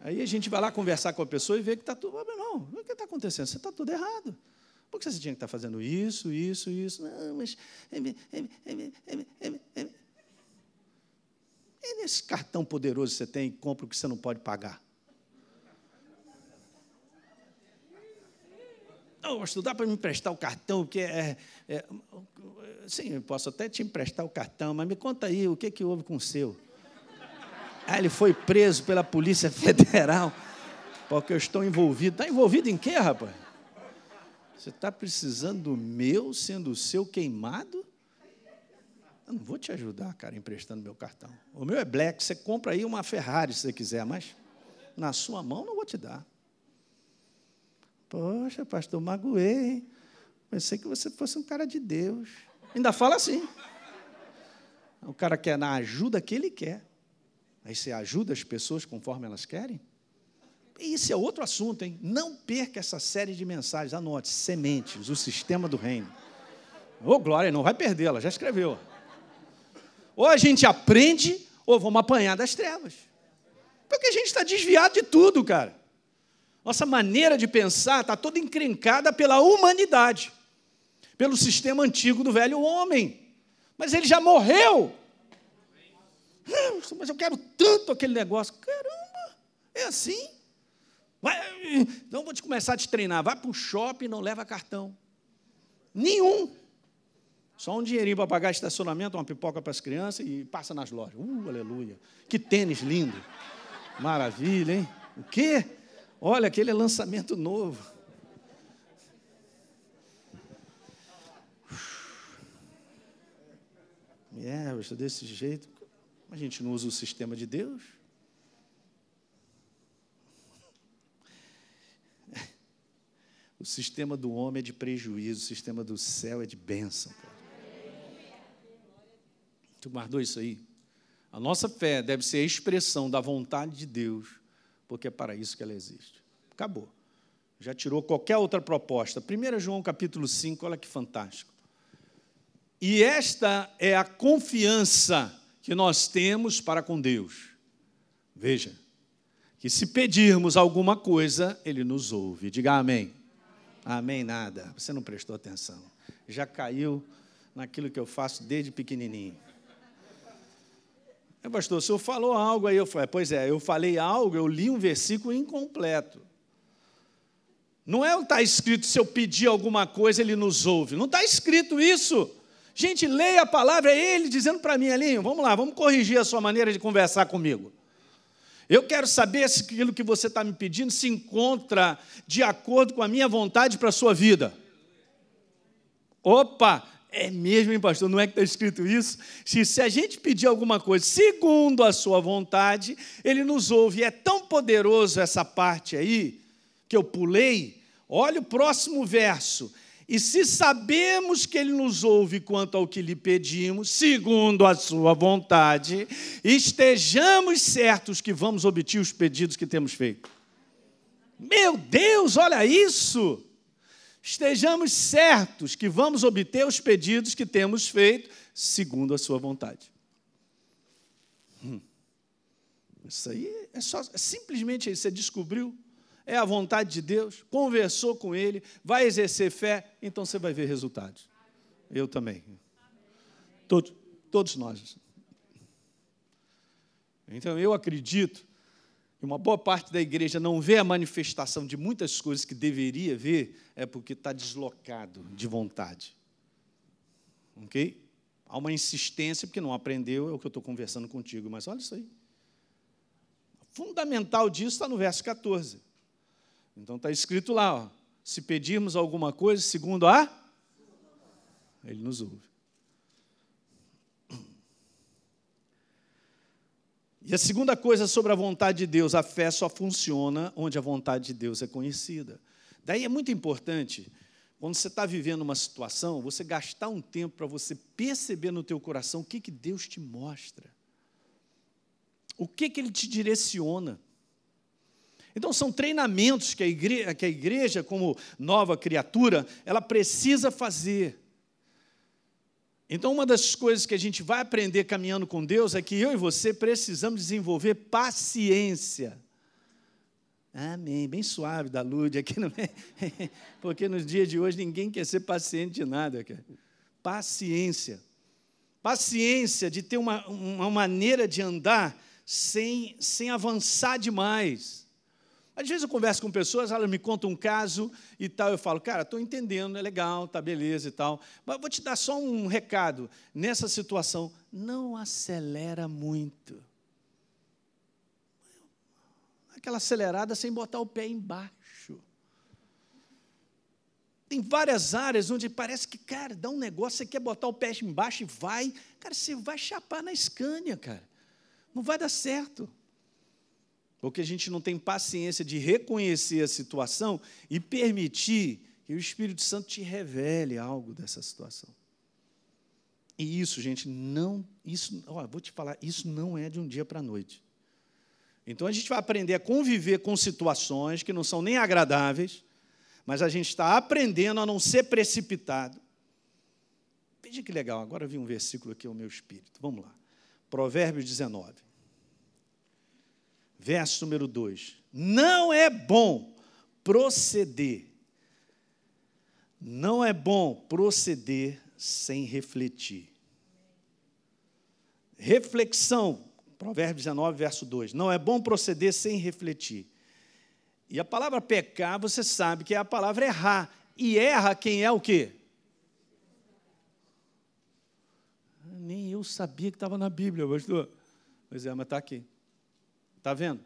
Aí a gente vai lá conversar com a pessoa e vê que está tudo. Não, o que está acontecendo? Você está tudo errado. Por que você tinha que estar tá fazendo isso, isso, isso? Não, mas. E nesse cartão poderoso que você tem, compra o que você não pode pagar. Não, mas dá para me emprestar o cartão, que é, é, Sim, eu posso até te emprestar o cartão, mas me conta aí, o que, que houve com o seu? Ah, ele foi preso pela Polícia Federal, porque eu estou envolvido. Está envolvido em quê, rapaz? Você está precisando do meu sendo o seu queimado? Eu não vou te ajudar, cara, emprestando meu cartão. O meu é black, você compra aí uma Ferrari se você quiser, mas na sua mão não vou te dar. Poxa, pastor, magoei? Pensei que você fosse um cara de Deus. Ainda fala assim. O cara quer na ajuda que ele quer. Aí você ajuda as pessoas conforme elas querem? Isso é outro assunto, hein? Não perca essa série de mensagens. Anote: sementes, o sistema do reino. Ô, oh, Glória, não vai perdê-la, já escreveu. Ou a gente aprende, ou vamos apanhar das trevas. Porque a gente está desviado de tudo, cara. Nossa maneira de pensar está toda encrencada pela humanidade, pelo sistema antigo do velho homem. Mas ele já morreu. Mas eu quero tanto aquele negócio. Caramba, é assim? Vai, então vou te começar a te treinar. Vai para o shopping e não leva cartão. Nenhum. Só um dinheirinho para pagar estacionamento, uma pipoca para as crianças e passa nas lojas. Uh, aleluia. Que tênis lindo. Maravilha, hein? O quê? Olha, aquele é lançamento novo. É, eu estou desse jeito. A gente não usa o sistema de Deus. O sistema do homem é de prejuízo, o sistema do céu é de bênção. Tu guardou isso aí? A nossa fé deve ser a expressão da vontade de Deus, porque é para isso que ela existe. Acabou. Já tirou qualquer outra proposta. 1 João capítulo 5, olha que fantástico. E esta é a confiança que nós temos para com Deus. Veja, que se pedirmos alguma coisa, Ele nos ouve. Diga amém. Amém, nada. Você não prestou atenção. Já caiu naquilo que eu faço desde pequenininho. É, pastor, o senhor falou algo aí. Eu falei, pois é, eu falei algo, eu li um versículo incompleto. Não é o que está escrito, se eu pedir alguma coisa, ele nos ouve. Não está escrito isso. Gente, leia a palavra, é ele dizendo para mim ali, vamos lá, vamos corrigir a sua maneira de conversar comigo. Eu quero saber se aquilo que você está me pedindo se encontra de acordo com a minha vontade para a sua vida. Opa, é mesmo, hein, pastor? Não é que está escrito isso? Se, se a gente pedir alguma coisa segundo a sua vontade, ele nos ouve. E é tão poderoso essa parte aí, que eu pulei. Olha o próximo verso. E se sabemos que Ele nos ouve quanto ao que lhe pedimos, segundo a Sua vontade, estejamos certos que vamos obter os pedidos que temos feito. Meu Deus, olha isso! Estejamos certos que vamos obter os pedidos que temos feito, segundo a Sua vontade. Hum. Isso aí é só, é simplesmente isso. Você descobriu é a vontade de Deus, conversou com Ele, vai exercer fé, então você vai ver resultados. Eu também. Todos, todos nós. Então eu acredito que uma boa parte da igreja não vê a manifestação de muitas coisas que deveria ver, é porque está deslocado de vontade. Ok? Há uma insistência, porque não aprendeu, é o que eu estou conversando contigo, mas olha isso aí. Fundamental disso está no verso 14. Então está escrito lá, ó, se pedirmos alguma coisa segundo a, Ele nos ouve. E a segunda coisa sobre a vontade de Deus, a fé só funciona onde a vontade de Deus é conhecida. Daí é muito importante, quando você está vivendo uma situação, você gastar um tempo para você perceber no teu coração o que, que Deus te mostra. O que, que Ele te direciona. Então, são treinamentos que a, igreja, que a igreja, como nova criatura, ela precisa fazer. Então, uma das coisas que a gente vai aprender caminhando com Deus é que eu e você precisamos desenvolver paciência. Amém. Bem suave da Lúdia aqui, no... porque nos dias de hoje ninguém quer ser paciente de nada. Paciência. Paciência de ter uma, uma maneira de andar sem, sem avançar demais. Às vezes eu converso com pessoas, elas me contam um caso e tal, eu falo, cara, estou entendendo, é legal, tá beleza e tal. Mas vou te dar só um recado. Nessa situação, não acelera muito. Aquela acelerada sem botar o pé embaixo. Tem várias áreas onde parece que, cara, dá um negócio, você quer botar o pé embaixo e vai. Cara, você vai chapar na escânia, cara. Não vai dar certo. Porque a gente não tem paciência de reconhecer a situação e permitir que o Espírito Santo te revele algo dessa situação. E isso, gente, não, isso, ó, vou te falar, isso não é de um dia para a noite. Então a gente vai aprender a conviver com situações que não são nem agradáveis, mas a gente está aprendendo a não ser precipitado. Veja que legal, agora vi um versículo aqui ao meu espírito. Vamos lá. Provérbios 19. Verso número 2. Não é bom proceder. Não é bom proceder sem refletir. Reflexão, Provérbios 19, verso 2. Não é bom proceder sem refletir. E a palavra pecar, você sabe que é a palavra errar. E erra quem é o quê? Nem eu sabia que estava na Bíblia, pastor. Pois é, mas está aqui. Está vendo?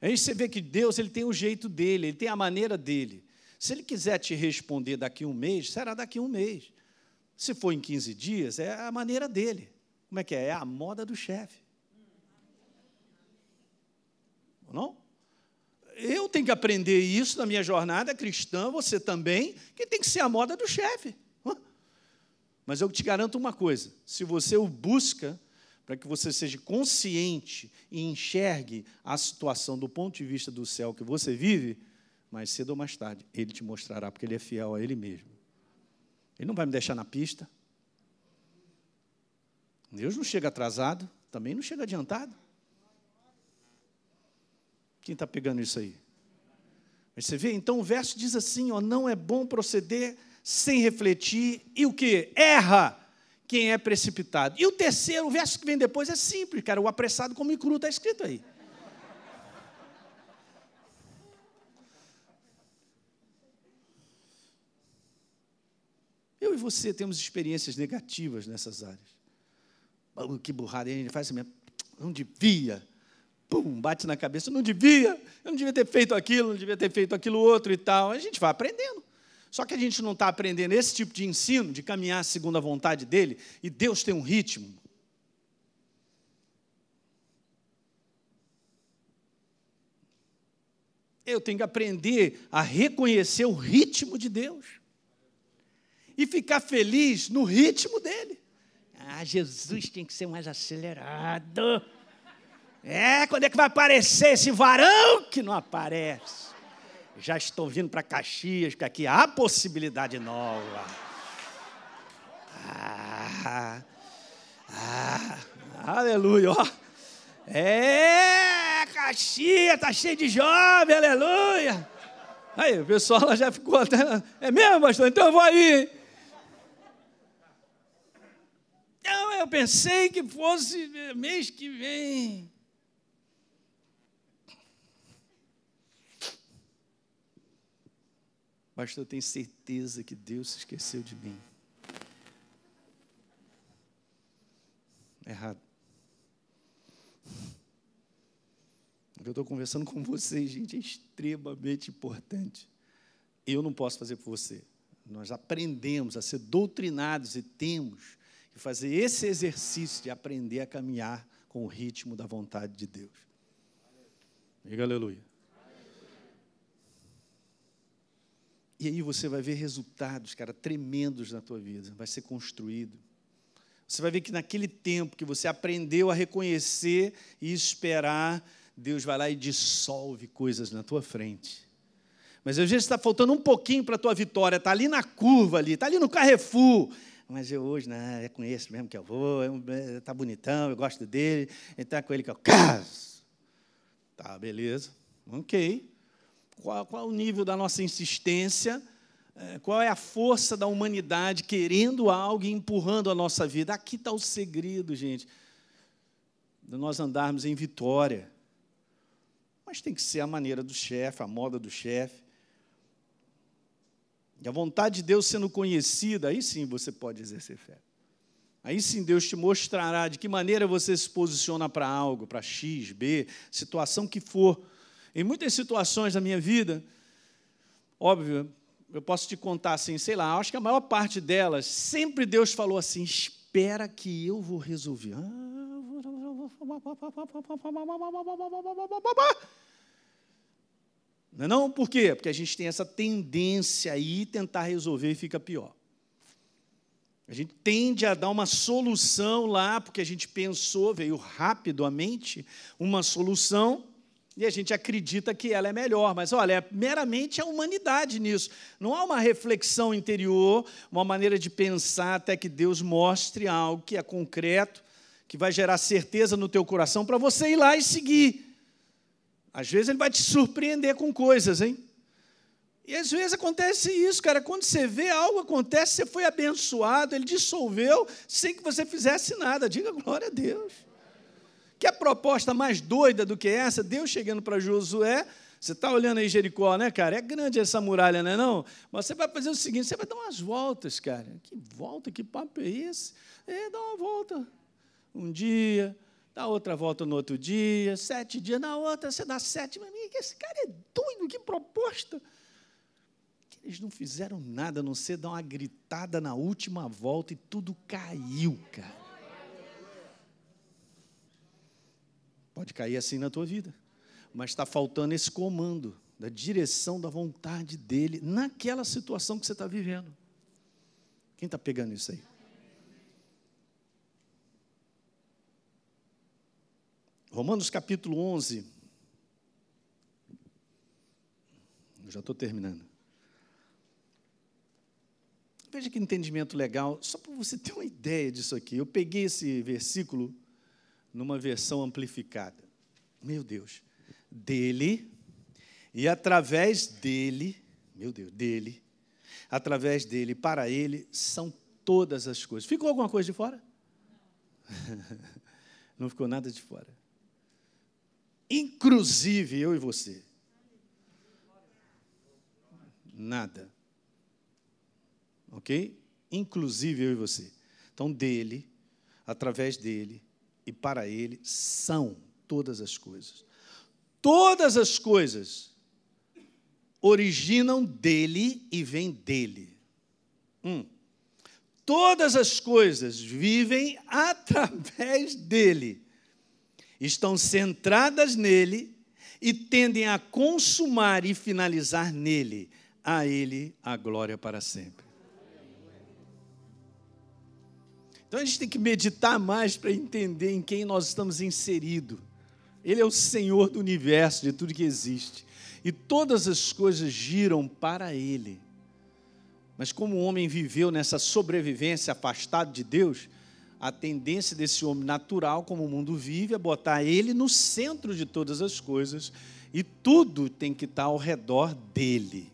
Aí você vê que Deus ele tem o jeito dele, ele tem a maneira dele. Se ele quiser te responder daqui a um mês, será daqui a um mês. Se for em 15 dias, é a maneira dele. Como é que é? É a moda do chefe. Não? Eu tenho que aprender isso na minha jornada cristã, você também, que tem que ser a moda do chefe. Mas eu te garanto uma coisa: se você o busca, para que você seja consciente e enxergue a situação do ponto de vista do céu que você vive, mais cedo ou mais tarde, ele te mostrará, porque ele é fiel a ele mesmo. Ele não vai me deixar na pista. Deus não chega atrasado, também não chega adiantado. Quem está pegando isso aí? Mas você vê, então o verso diz assim: ó, não é bom proceder sem refletir, e o que? Erra quem é precipitado. E o terceiro, o verso que vem depois é simples, cara, o apressado como cru, está escrito aí. Eu e você temos experiências negativas nessas áreas. que burrada, a gente faz assim mesmo, não devia, pum, bate na cabeça, não devia, eu não devia ter feito aquilo, não devia ter feito aquilo outro e tal. A gente vai aprendendo. Só que a gente não está aprendendo esse tipo de ensino, de caminhar segundo a vontade dele, e Deus tem um ritmo. Eu tenho que aprender a reconhecer o ritmo de Deus e ficar feliz no ritmo dele. Ah, Jesus tem que ser mais acelerado. É, quando é que vai aparecer esse varão que não aparece? Já estou vindo para Caxias, porque aqui há possibilidade nova. Ah, ah, aleluia, ó. É, Caxias, está cheio de jovem, aleluia. Aí, o pessoal já ficou até. É mesmo, pastor? Então eu vou aí. Então eu pensei que fosse mês que vem. Pastor, eu tenho certeza que Deus se esqueceu de mim. Errado. O que eu estou conversando com vocês, gente, é extremamente importante. Eu não posso fazer por você. Nós aprendemos a ser doutrinados e temos que fazer esse exercício de aprender a caminhar com o ritmo da vontade de Deus. Diga aleluia. E aí você vai ver resultados, cara, tremendos na tua vida. Vai ser construído. Você vai ver que naquele tempo que você aprendeu a reconhecer e esperar, Deus vai lá e dissolve coisas na tua frente. Mas às vezes está faltando um pouquinho para a tua vitória, está ali na curva ali, está ali no Carrefour. Mas eu hoje, né, é com esse mesmo que eu vou, está é, bonitão, eu gosto dele, então é com ele que eu caso. Tá, beleza. Ok qual, qual é o nível da nossa insistência, é, qual é a força da humanidade querendo algo e empurrando a nossa vida. Aqui está o segredo, gente, de nós andarmos em vitória. Mas tem que ser a maneira do chefe, a moda do chefe. E a vontade de Deus sendo conhecida, aí sim você pode exercer fé. Aí sim Deus te mostrará de que maneira você se posiciona para algo, para X, B, situação que for. Em muitas situações da minha vida, óbvio, eu posso te contar assim, sei lá, acho que a maior parte delas, sempre Deus falou assim: espera que eu vou resolver. Não é não? Por quê? Porque a gente tem essa tendência aí tentar resolver e fica pior. A gente tende a dar uma solução lá, porque a gente pensou, veio rápido mente, uma solução, e a gente acredita que ela é melhor, mas olha, é meramente a humanidade nisso. Não há uma reflexão interior, uma maneira de pensar até que Deus mostre algo que é concreto, que vai gerar certeza no teu coração para você ir lá e seguir. Às vezes ele vai te surpreender com coisas, hein? E às vezes acontece isso, cara. Quando você vê algo acontece, você foi abençoado, ele dissolveu sem que você fizesse nada. Diga glória a Deus. Que a proposta mais doida do que essa, Deus chegando para Josué, você está olhando aí Jericó, né, cara? É grande essa muralha, não é não? Mas você vai fazer o seguinte, você vai dar umas voltas, cara. Que volta, que papo é esse? É, dá uma volta. Um dia, dá outra volta no outro dia, sete dias, na outra você dá sete. Mas esse cara é doido, que proposta. Eles não fizeram nada, a não ser dar uma gritada na última volta e tudo caiu, cara. Pode cair assim na tua vida, mas está faltando esse comando da direção da vontade dele naquela situação que você está vivendo. Quem está pegando isso aí? Romanos capítulo 11. Eu já estou terminando. Veja que entendimento legal, só para você ter uma ideia disso aqui. Eu peguei esse versículo numa versão amplificada. Meu Deus. Dele e através dele, meu Deus, dele, através dele, para ele, são todas as coisas. Ficou alguma coisa de fora? Não ficou nada de fora. Inclusive eu e você. Nada. Ok? Inclusive eu e você. Então, dele, através dele, e para Ele são todas as coisas. Todas as coisas originam dele e vêm dele. Hum. Todas as coisas vivem através dele, estão centradas nele e tendem a consumar e finalizar nele. A ele a glória para sempre. Então a gente tem que meditar mais para entender em quem nós estamos inseridos. Ele é o Senhor do universo, de tudo que existe. E todas as coisas giram para Ele. Mas como o homem viveu nessa sobrevivência afastado de Deus, a tendência desse homem natural, como o mundo vive, é botar ele no centro de todas as coisas e tudo tem que estar ao redor dele.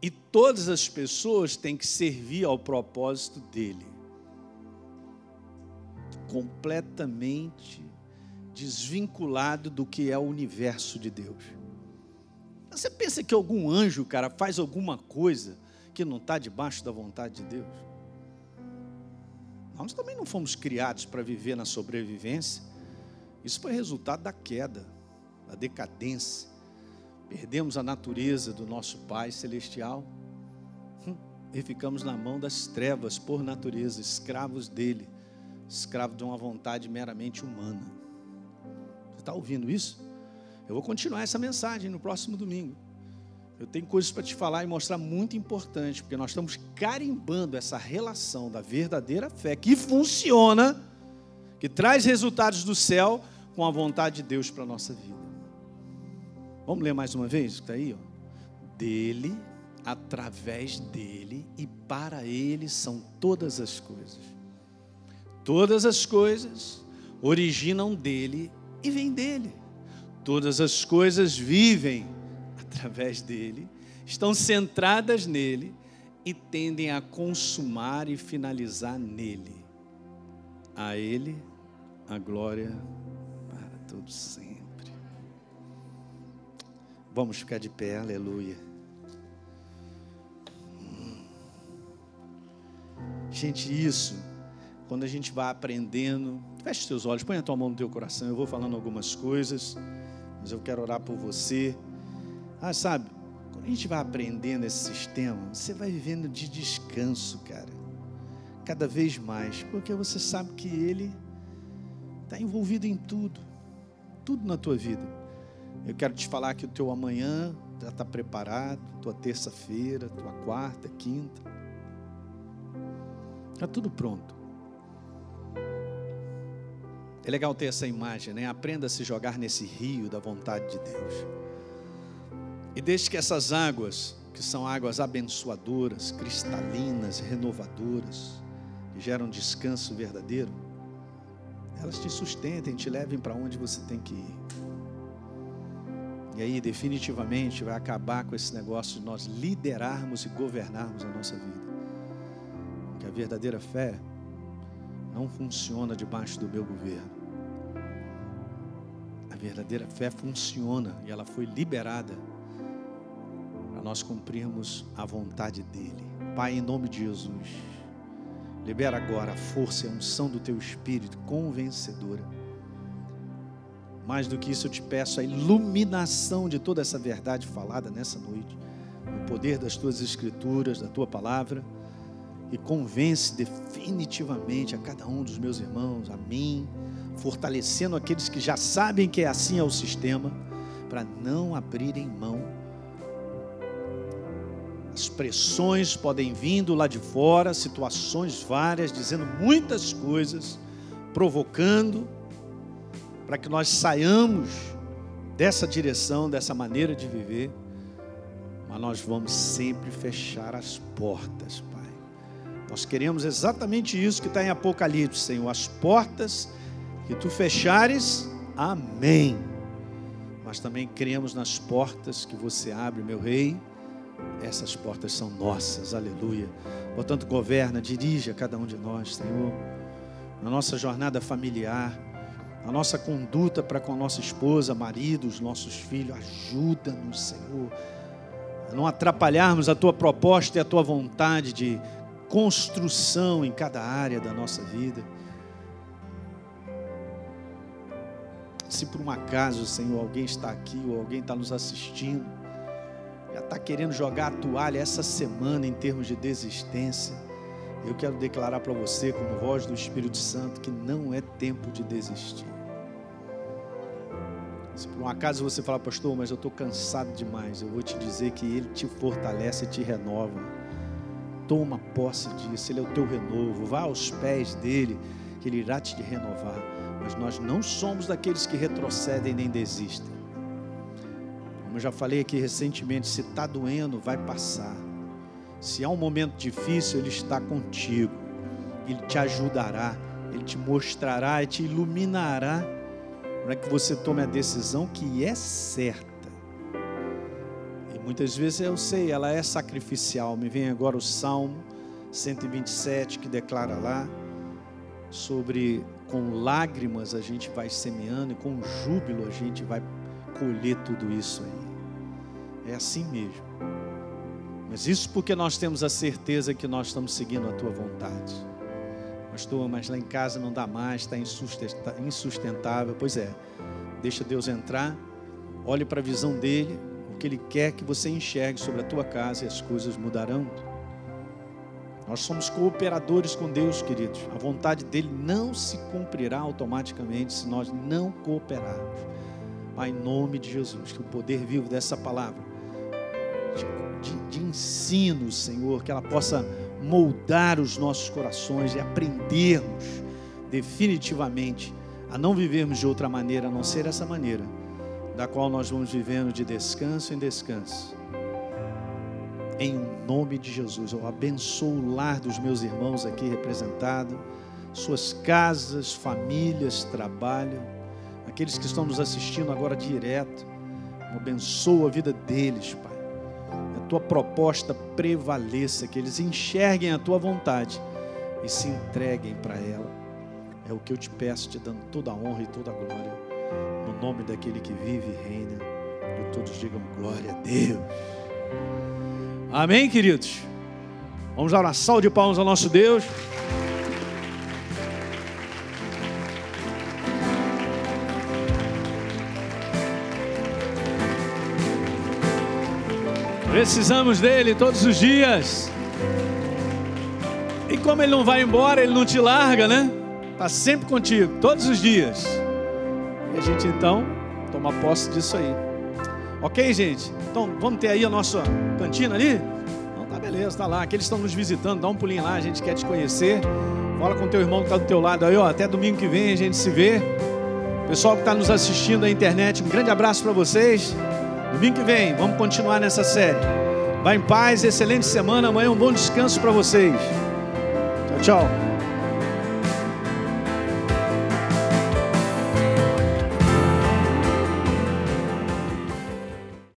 E todas as pessoas têm que servir ao propósito dele completamente desvinculado do que é o universo de Deus. Você pensa que algum anjo, cara, faz alguma coisa que não está debaixo da vontade de Deus? Nós também não fomos criados para viver na sobrevivência. Isso foi resultado da queda, da decadência. Perdemos a natureza do nosso Pai Celestial hum, e ficamos na mão das trevas por natureza, escravos dele escravo de uma vontade meramente humana. Você está ouvindo isso? Eu vou continuar essa mensagem no próximo domingo. Eu tenho coisas para te falar e mostrar muito importante, porque nós estamos carimbando essa relação da verdadeira fé que funciona, que traz resultados do céu com a vontade de Deus para a nossa vida. Vamos ler mais uma vez está aí? Ó. Dele, através dele e para ele são todas as coisas. Todas as coisas originam dele e vêm dele. Todas as coisas vivem através dele, estão centradas nele e tendem a consumar e finalizar nele. A ele a glória para todos sempre. Vamos ficar de pé, aleluia. Gente, isso quando a gente vai aprendendo, feche seus olhos, põe a tua mão no teu coração. Eu vou falando algumas coisas, mas eu quero orar por você. Ah, sabe, Quando a gente vai aprendendo esse sistema, você vai vivendo de descanso, cara. Cada vez mais, porque você sabe que ele está envolvido em tudo, tudo na tua vida. Eu quero te falar que o teu amanhã já está preparado, tua terça-feira, tua quarta, quinta. Está tudo pronto. É legal ter essa imagem, né? Aprenda a se jogar nesse rio da vontade de Deus. E deixe que essas águas, que são águas abençoadoras, cristalinas, renovadoras, que geram descanso verdadeiro, elas te sustentem, te levem para onde você tem que ir. E aí, definitivamente, vai acabar com esse negócio de nós liderarmos e governarmos a nossa vida. Porque a verdadeira fé não funciona debaixo do meu governo. Verdadeira fé funciona e ela foi liberada para nós cumprirmos a vontade dEle. Pai, em nome de Jesus, libera agora a força e a unção do Teu Espírito convencedora. Mais do que isso, eu te peço a iluminação de toda essa verdade falada nessa noite, o poder das Tuas Escrituras, da Tua palavra e convence definitivamente a cada um dos meus irmãos, a mim, fortalecendo aqueles que já sabem que é assim é o sistema, para não abrirem mão. As pressões podem vindo lá de fora, situações várias, dizendo muitas coisas, provocando, para que nós saiamos dessa direção, dessa maneira de viver, mas nós vamos sempre fechar as portas nós queremos exatamente isso que está em Apocalipse, Senhor. As portas que tu fechares, amém. Mas também cremos nas portas que você abre, meu Rei. Essas portas são nossas, aleluia. Portanto, governa, dirija cada um de nós, Senhor, na nossa jornada familiar, na nossa conduta para com a nossa esposa, marido, os nossos filhos. Ajuda-nos, Senhor, a não atrapalharmos a tua proposta e a tua vontade de construção em cada área da nossa vida. Se por um acaso, Senhor, alguém está aqui ou alguém está nos assistindo, já está querendo jogar a toalha essa semana em termos de desistência, eu quero declarar para você, como voz do Espírito Santo, que não é tempo de desistir. Se por um acaso você falar, pastor, mas eu estou cansado demais, eu vou te dizer que Ele te fortalece e te renova. Toma posse disso, Ele é o teu renovo. Vá aos pés dele, que Ele irá te renovar. Mas nós não somos daqueles que retrocedem nem desistem. Como eu já falei aqui recentemente, se está doendo, vai passar. Se há um momento difícil, Ele está contigo. Ele te ajudará, Ele te mostrará e te iluminará para que você tome a decisão que é certa. Muitas vezes eu sei, ela é sacrificial. Me vem agora o Salmo 127 que declara lá sobre com lágrimas a gente vai semeando e com júbilo a gente vai colher tudo isso aí. É assim mesmo. Mas isso porque nós temos a certeza que nós estamos seguindo a tua vontade. Pastor, mas lá em casa não dá mais, está insustentável. Pois é, deixa Deus entrar, olhe para a visão dele que Ele quer que você enxergue sobre a tua casa e as coisas mudarão. Nós somos cooperadores com Deus, queridos. A vontade dele não se cumprirá automaticamente se nós não cooperarmos. Pai, em nome de Jesus, que o poder vivo dessa palavra, de, de, de ensino, Senhor, que ela possa moldar os nossos corações e aprendermos definitivamente a não vivermos de outra maneira a não ser essa maneira da qual nós vamos vivendo de descanso em descanso. Em nome de Jesus, eu abençoo o lar dos meus irmãos aqui representados, suas casas, famílias, trabalho, aqueles que estão nos assistindo agora direto. Eu abençoo a vida deles, Pai. A tua proposta prevaleça, que eles enxerguem a tua vontade e se entreguem para ela. É o que eu te peço, te dando toda a honra e toda a glória no nome daquele que vive e reina. E todos digam glória a Deus. Amém, queridos? Vamos dar uma salva de palmas ao nosso Deus. Precisamos dele todos os dias. E como ele não vai embora, ele não te larga, né? Está sempre contigo, todos os dias. E a gente então toma posse disso aí. Ok, gente? Então vamos ter aí a nossa cantina ali? Então tá beleza, tá lá. Aqueles estão nos visitando, dá um pulinho lá, a gente quer te conhecer. Fala com teu irmão que está do teu lado aí, ó. Até domingo que vem a gente se vê. Pessoal que está nos assistindo na internet, um grande abraço para vocês. Domingo que vem, vamos continuar nessa série. Vá em paz, excelente semana. Amanhã um bom descanso para vocês. Tchau, tchau.